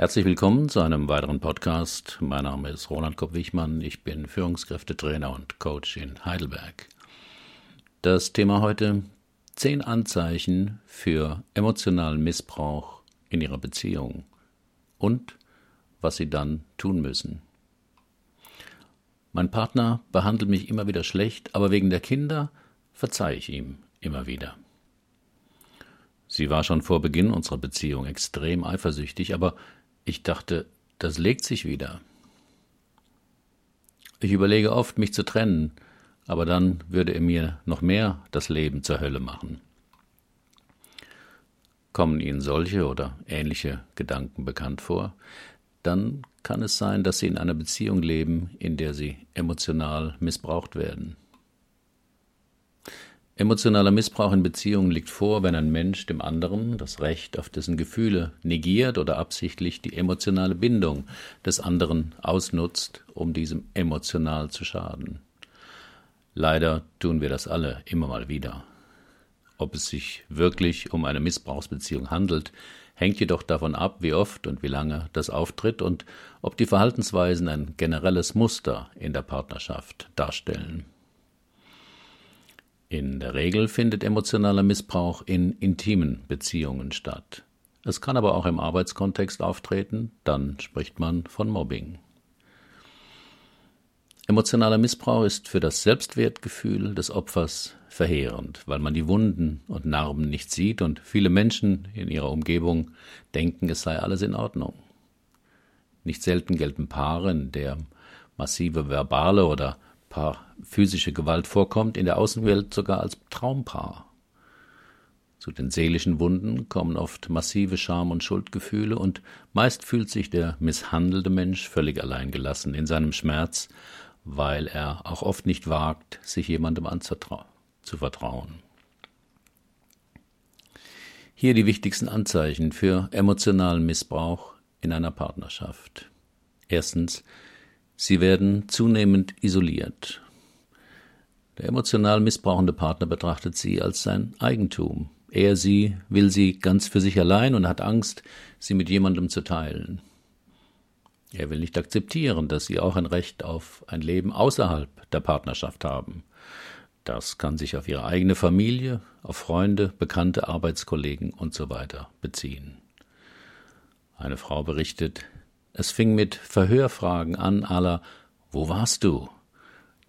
Herzlich willkommen zu einem weiteren Podcast. Mein Name ist Roland Kopp-Wichmann. Ich bin Führungskräftetrainer und Coach in Heidelberg. Das Thema heute: zehn Anzeichen für emotionalen Missbrauch in Ihrer Beziehung und was Sie dann tun müssen. Mein Partner behandelt mich immer wieder schlecht, aber wegen der Kinder verzeihe ich ihm immer wieder. Sie war schon vor Beginn unserer Beziehung extrem eifersüchtig, aber ich dachte, das legt sich wieder. Ich überlege oft, mich zu trennen, aber dann würde er mir noch mehr das Leben zur Hölle machen. Kommen Ihnen solche oder ähnliche Gedanken bekannt vor? dann kann es sein, dass sie in einer Beziehung leben, in der sie emotional missbraucht werden. Emotionaler Missbrauch in Beziehungen liegt vor, wenn ein Mensch dem anderen das Recht auf dessen Gefühle negiert oder absichtlich die emotionale Bindung des anderen ausnutzt, um diesem emotional zu schaden. Leider tun wir das alle immer mal wieder. Ob es sich wirklich um eine Missbrauchsbeziehung handelt, hängt jedoch davon ab, wie oft und wie lange das auftritt und ob die Verhaltensweisen ein generelles Muster in der Partnerschaft darstellen. In der Regel findet emotionaler Missbrauch in intimen Beziehungen statt. Es kann aber auch im Arbeitskontext auftreten, dann spricht man von Mobbing. Emotionaler Missbrauch ist für das Selbstwertgefühl des Opfers verheerend, weil man die Wunden und Narben nicht sieht und viele Menschen in ihrer Umgebung denken, es sei alles in Ordnung. Nicht selten gelten Paare, in der massive verbale oder physische Gewalt vorkommt, in der Außenwelt sogar als Traumpaar. Zu den seelischen Wunden kommen oft massive Scham- und Schuldgefühle und meist fühlt sich der misshandelte Mensch völlig alleingelassen in seinem Schmerz weil er auch oft nicht wagt, sich jemandem zu vertrauen. Hier die wichtigsten Anzeichen für emotionalen Missbrauch in einer Partnerschaft. Erstens, sie werden zunehmend isoliert. Der emotional missbrauchende Partner betrachtet sie als sein Eigentum. Er, sie will sie ganz für sich allein und hat Angst, sie mit jemandem zu teilen. Er will nicht akzeptieren, dass sie auch ein Recht auf ein Leben außerhalb der Partnerschaft haben. Das kann sich auf ihre eigene Familie, auf Freunde, bekannte Arbeitskollegen usw. So beziehen. Eine Frau berichtet, es fing mit Verhörfragen an aller Wo warst du?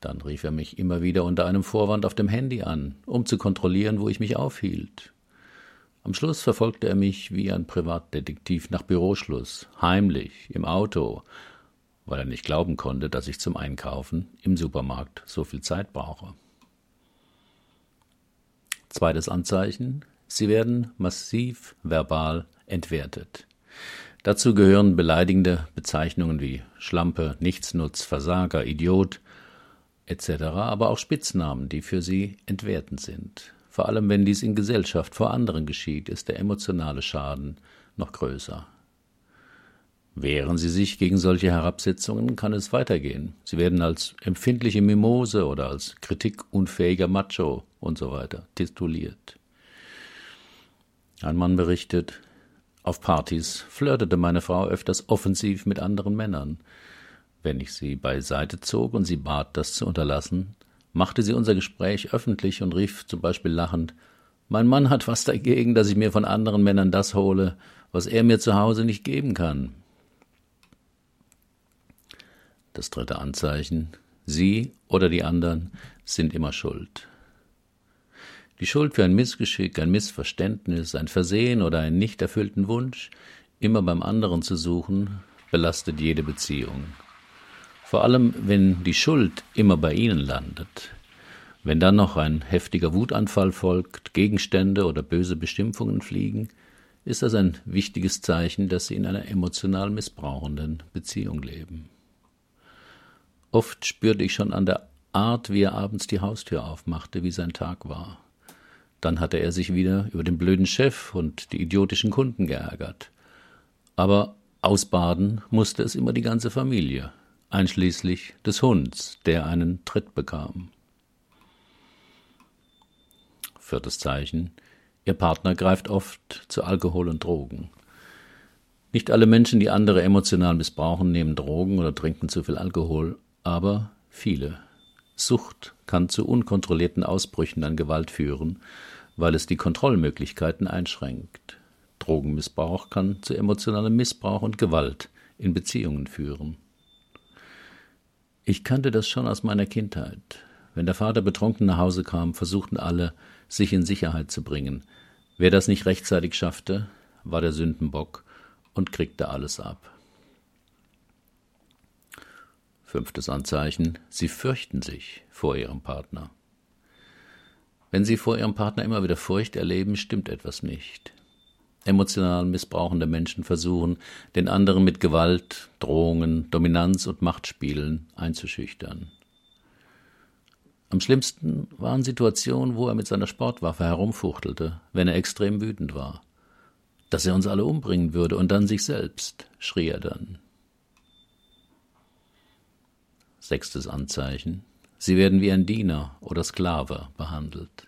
Dann rief er mich immer wieder unter einem Vorwand auf dem Handy an, um zu kontrollieren, wo ich mich aufhielt. Am Schluss verfolgte er mich wie ein Privatdetektiv nach Büroschluss, heimlich, im Auto, weil er nicht glauben konnte, dass ich zum Einkaufen im Supermarkt so viel Zeit brauche. Zweites Anzeichen. Sie werden massiv verbal entwertet. Dazu gehören beleidigende Bezeichnungen wie Schlampe, Nichtsnutz, Versager, Idiot etc., aber auch Spitznamen, die für sie entwertend sind. Vor allem wenn dies in Gesellschaft vor anderen geschieht, ist der emotionale Schaden noch größer. Wehren Sie sich gegen solche Herabsetzungen, kann es weitergehen. Sie werden als empfindliche Mimose oder als kritikunfähiger Macho und so tituliert. Ein Mann berichtet, auf Partys flirtete meine Frau öfters offensiv mit anderen Männern. Wenn ich sie beiseite zog und sie bat, das zu unterlassen, machte sie unser Gespräch öffentlich und rief zum Beispiel lachend Mein Mann hat was dagegen, dass ich mir von anderen Männern das hole, was er mir zu Hause nicht geben kann. Das dritte Anzeichen Sie oder die anderen sind immer schuld. Die Schuld für ein Missgeschick, ein Missverständnis, ein Versehen oder einen nicht erfüllten Wunsch immer beim anderen zu suchen, belastet jede Beziehung. Vor allem, wenn die Schuld immer bei Ihnen landet. Wenn dann noch ein heftiger Wutanfall folgt, Gegenstände oder böse Bestimmungen fliegen, ist das ein wichtiges Zeichen, dass Sie in einer emotional missbrauchenden Beziehung leben. Oft spürte ich schon an der Art, wie er abends die Haustür aufmachte, wie sein Tag war. Dann hatte er sich wieder über den blöden Chef und die idiotischen Kunden geärgert. Aber ausbaden musste es immer die ganze Familie einschließlich des Hunds, der einen Tritt bekam. Viertes Zeichen. Ihr Partner greift oft zu Alkohol und Drogen. Nicht alle Menschen, die andere emotional missbrauchen, nehmen Drogen oder trinken zu viel Alkohol, aber viele. Sucht kann zu unkontrollierten Ausbrüchen an Gewalt führen, weil es die Kontrollmöglichkeiten einschränkt. Drogenmissbrauch kann zu emotionalem Missbrauch und Gewalt in Beziehungen führen. Ich kannte das schon aus meiner Kindheit. Wenn der Vater betrunken nach Hause kam, versuchten alle, sich in Sicherheit zu bringen. Wer das nicht rechtzeitig schaffte, war der Sündenbock und kriegte alles ab. Fünftes Anzeichen, sie fürchten sich vor ihrem Partner. Wenn sie vor ihrem Partner immer wieder Furcht erleben, stimmt etwas nicht. Emotional missbrauchende Menschen versuchen, den anderen mit Gewalt, Drohungen, Dominanz und Machtspielen einzuschüchtern. Am schlimmsten waren Situationen, wo er mit seiner Sportwaffe herumfuchtelte, wenn er extrem wütend war. Dass er uns alle umbringen würde und dann sich selbst, schrie er dann. Sechstes Anzeichen. Sie werden wie ein Diener oder Sklave behandelt.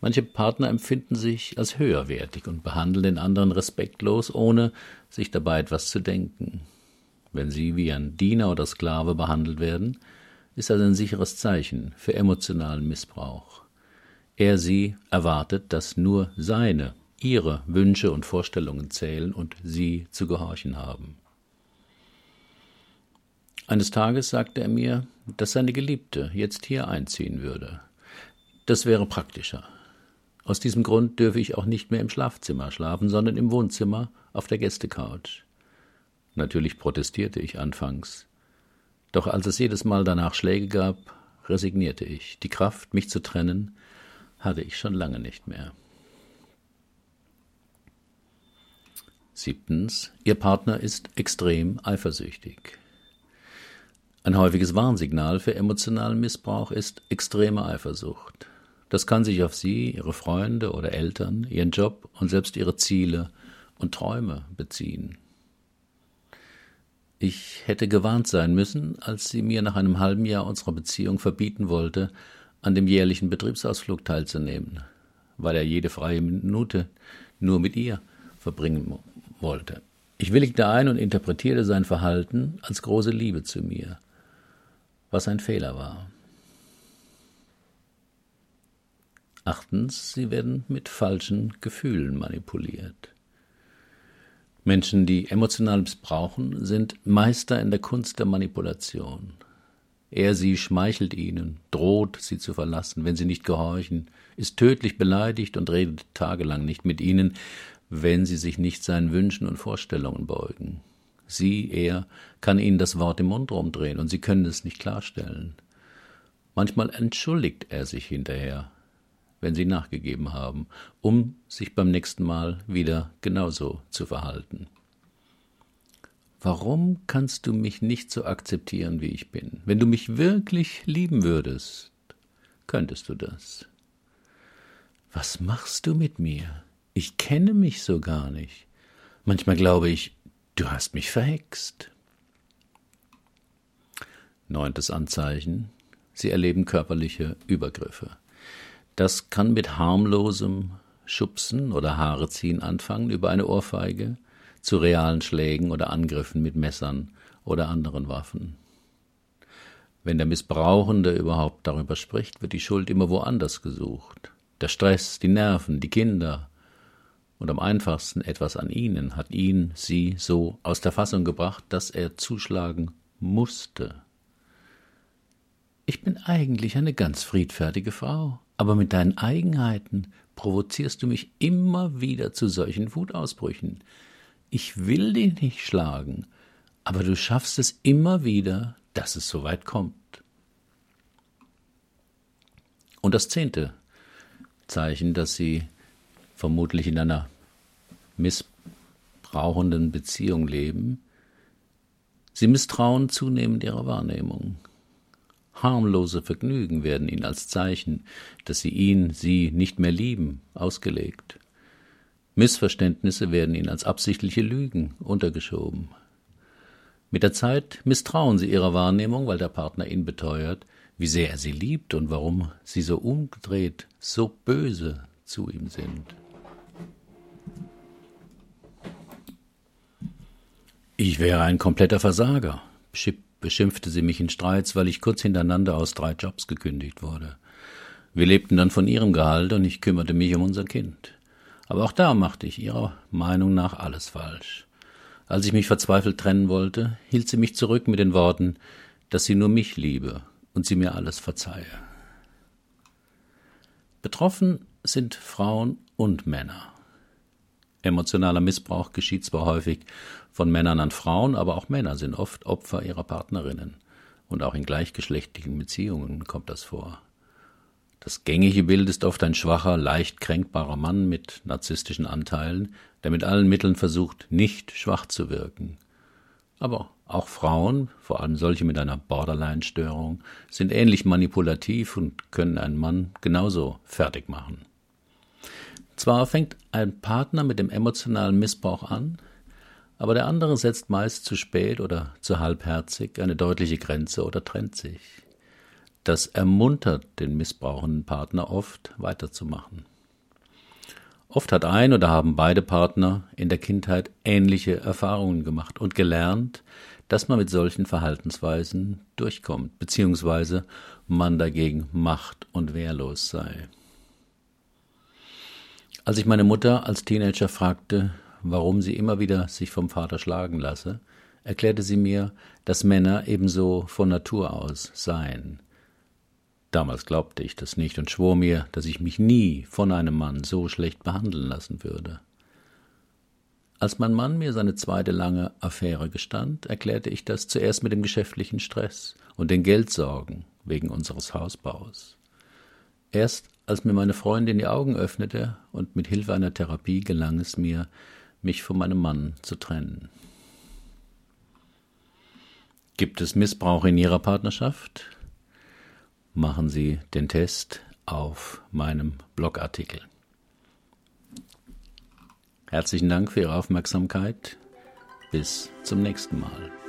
Manche Partner empfinden sich als höherwertig und behandeln den anderen respektlos, ohne sich dabei etwas zu denken. Wenn sie wie ein Diener oder Sklave behandelt werden, ist das ein sicheres Zeichen für emotionalen Missbrauch. Er sie erwartet, dass nur seine, ihre Wünsche und Vorstellungen zählen und sie zu gehorchen haben. Eines Tages sagte er mir, dass seine Geliebte jetzt hier einziehen würde. Das wäre praktischer. Aus diesem Grund dürfe ich auch nicht mehr im Schlafzimmer schlafen, sondern im Wohnzimmer auf der Gästecouch. Natürlich protestierte ich anfangs. Doch als es jedes Mal danach Schläge gab, resignierte ich. Die Kraft, mich zu trennen, hatte ich schon lange nicht mehr. Siebtens. Ihr Partner ist extrem eifersüchtig. Ein häufiges Warnsignal für emotionalen Missbrauch ist extreme Eifersucht. Das kann sich auf Sie, Ihre Freunde oder Eltern, Ihren Job und selbst Ihre Ziele und Träume beziehen. Ich hätte gewarnt sein müssen, als sie mir nach einem halben Jahr unserer Beziehung verbieten wollte, an dem jährlichen Betriebsausflug teilzunehmen, weil er jede freie Minute nur mit ihr verbringen wollte. Ich willigte ein und interpretierte sein Verhalten als große Liebe zu mir was ein Fehler war. Achtens, sie werden mit falschen Gefühlen manipuliert. Menschen, die emotional missbrauchen, sind Meister in der Kunst der Manipulation. Er sie schmeichelt ihnen, droht sie zu verlassen, wenn sie nicht gehorchen, ist tödlich beleidigt und redet tagelang nicht mit ihnen, wenn sie sich nicht seinen Wünschen und Vorstellungen beugen. Sie, er, kann ihnen das Wort im Mund rumdrehen und sie können es nicht klarstellen. Manchmal entschuldigt er sich hinterher, wenn sie nachgegeben haben, um sich beim nächsten Mal wieder genauso zu verhalten. Warum kannst du mich nicht so akzeptieren, wie ich bin? Wenn du mich wirklich lieben würdest, könntest du das. Was machst du mit mir? Ich kenne mich so gar nicht. Manchmal glaube ich, Du hast mich verhext. Neuntes Anzeichen. Sie erleben körperliche Übergriffe. Das kann mit harmlosem Schubsen oder Haare ziehen anfangen über eine Ohrfeige zu realen Schlägen oder Angriffen mit Messern oder anderen Waffen. Wenn der Missbrauchende überhaupt darüber spricht, wird die Schuld immer woanders gesucht. Der Stress, die Nerven, die Kinder, und am einfachsten etwas an ihnen hat ihn, sie so aus der Fassung gebracht, dass er zuschlagen musste. Ich bin eigentlich eine ganz friedfertige Frau, aber mit deinen Eigenheiten provozierst du mich immer wieder zu solchen Wutausbrüchen. Ich will dich nicht schlagen, aber du schaffst es immer wieder, dass es so weit kommt. Und das zehnte Zeichen, dass sie vermutlich in einer missbrauchenden Beziehung leben, sie misstrauen zunehmend ihrer Wahrnehmung. Harmlose Vergnügen werden ihnen als Zeichen, dass sie ihn, sie nicht mehr lieben, ausgelegt. Missverständnisse werden ihnen als absichtliche Lügen untergeschoben. Mit der Zeit misstrauen sie ihrer Wahrnehmung, weil der Partner ihnen beteuert, wie sehr er sie liebt und warum sie so umgedreht, so böse zu ihm sind. Ich wäre ein kompletter Versager, beschimpfte sie mich in Streits, weil ich kurz hintereinander aus drei Jobs gekündigt wurde. Wir lebten dann von ihrem Gehalt und ich kümmerte mich um unser Kind. Aber auch da machte ich ihrer Meinung nach alles falsch. Als ich mich verzweifelt trennen wollte, hielt sie mich zurück mit den Worten, dass sie nur mich liebe und sie mir alles verzeihe. Betroffen sind Frauen und Männer. Emotionaler Missbrauch geschieht zwar häufig von Männern an Frauen, aber auch Männer sind oft Opfer ihrer Partnerinnen. Und auch in gleichgeschlechtlichen Beziehungen kommt das vor. Das gängige Bild ist oft ein schwacher, leicht kränkbarer Mann mit narzisstischen Anteilen, der mit allen Mitteln versucht, nicht schwach zu wirken. Aber auch Frauen, vor allem solche mit einer Borderline-Störung, sind ähnlich manipulativ und können einen Mann genauso fertig machen. Zwar fängt ein Partner mit dem emotionalen Missbrauch an, aber der andere setzt meist zu spät oder zu halbherzig eine deutliche Grenze oder trennt sich. Das ermuntert den missbrauchenden Partner oft weiterzumachen. Oft hat ein oder haben beide Partner in der Kindheit ähnliche Erfahrungen gemacht und gelernt, dass man mit solchen Verhaltensweisen durchkommt, beziehungsweise man dagegen macht und wehrlos sei. Als ich meine Mutter als Teenager fragte, warum sie immer wieder sich vom Vater schlagen lasse, erklärte sie mir, dass Männer ebenso von Natur aus seien, Damals glaubte ich das nicht und schwor mir, dass ich mich nie von einem Mann so schlecht behandeln lassen würde. Als mein Mann mir seine zweite lange Affäre gestand, erklärte ich das zuerst mit dem geschäftlichen Stress und den Geldsorgen wegen unseres Hausbaus. Erst als mir meine Freundin die Augen öffnete und mit Hilfe einer Therapie gelang es mir, mich von meinem Mann zu trennen. Gibt es Missbrauch in Ihrer Partnerschaft? machen Sie den Test auf meinem Blogartikel. Herzlichen Dank für Ihre Aufmerksamkeit. Bis zum nächsten Mal.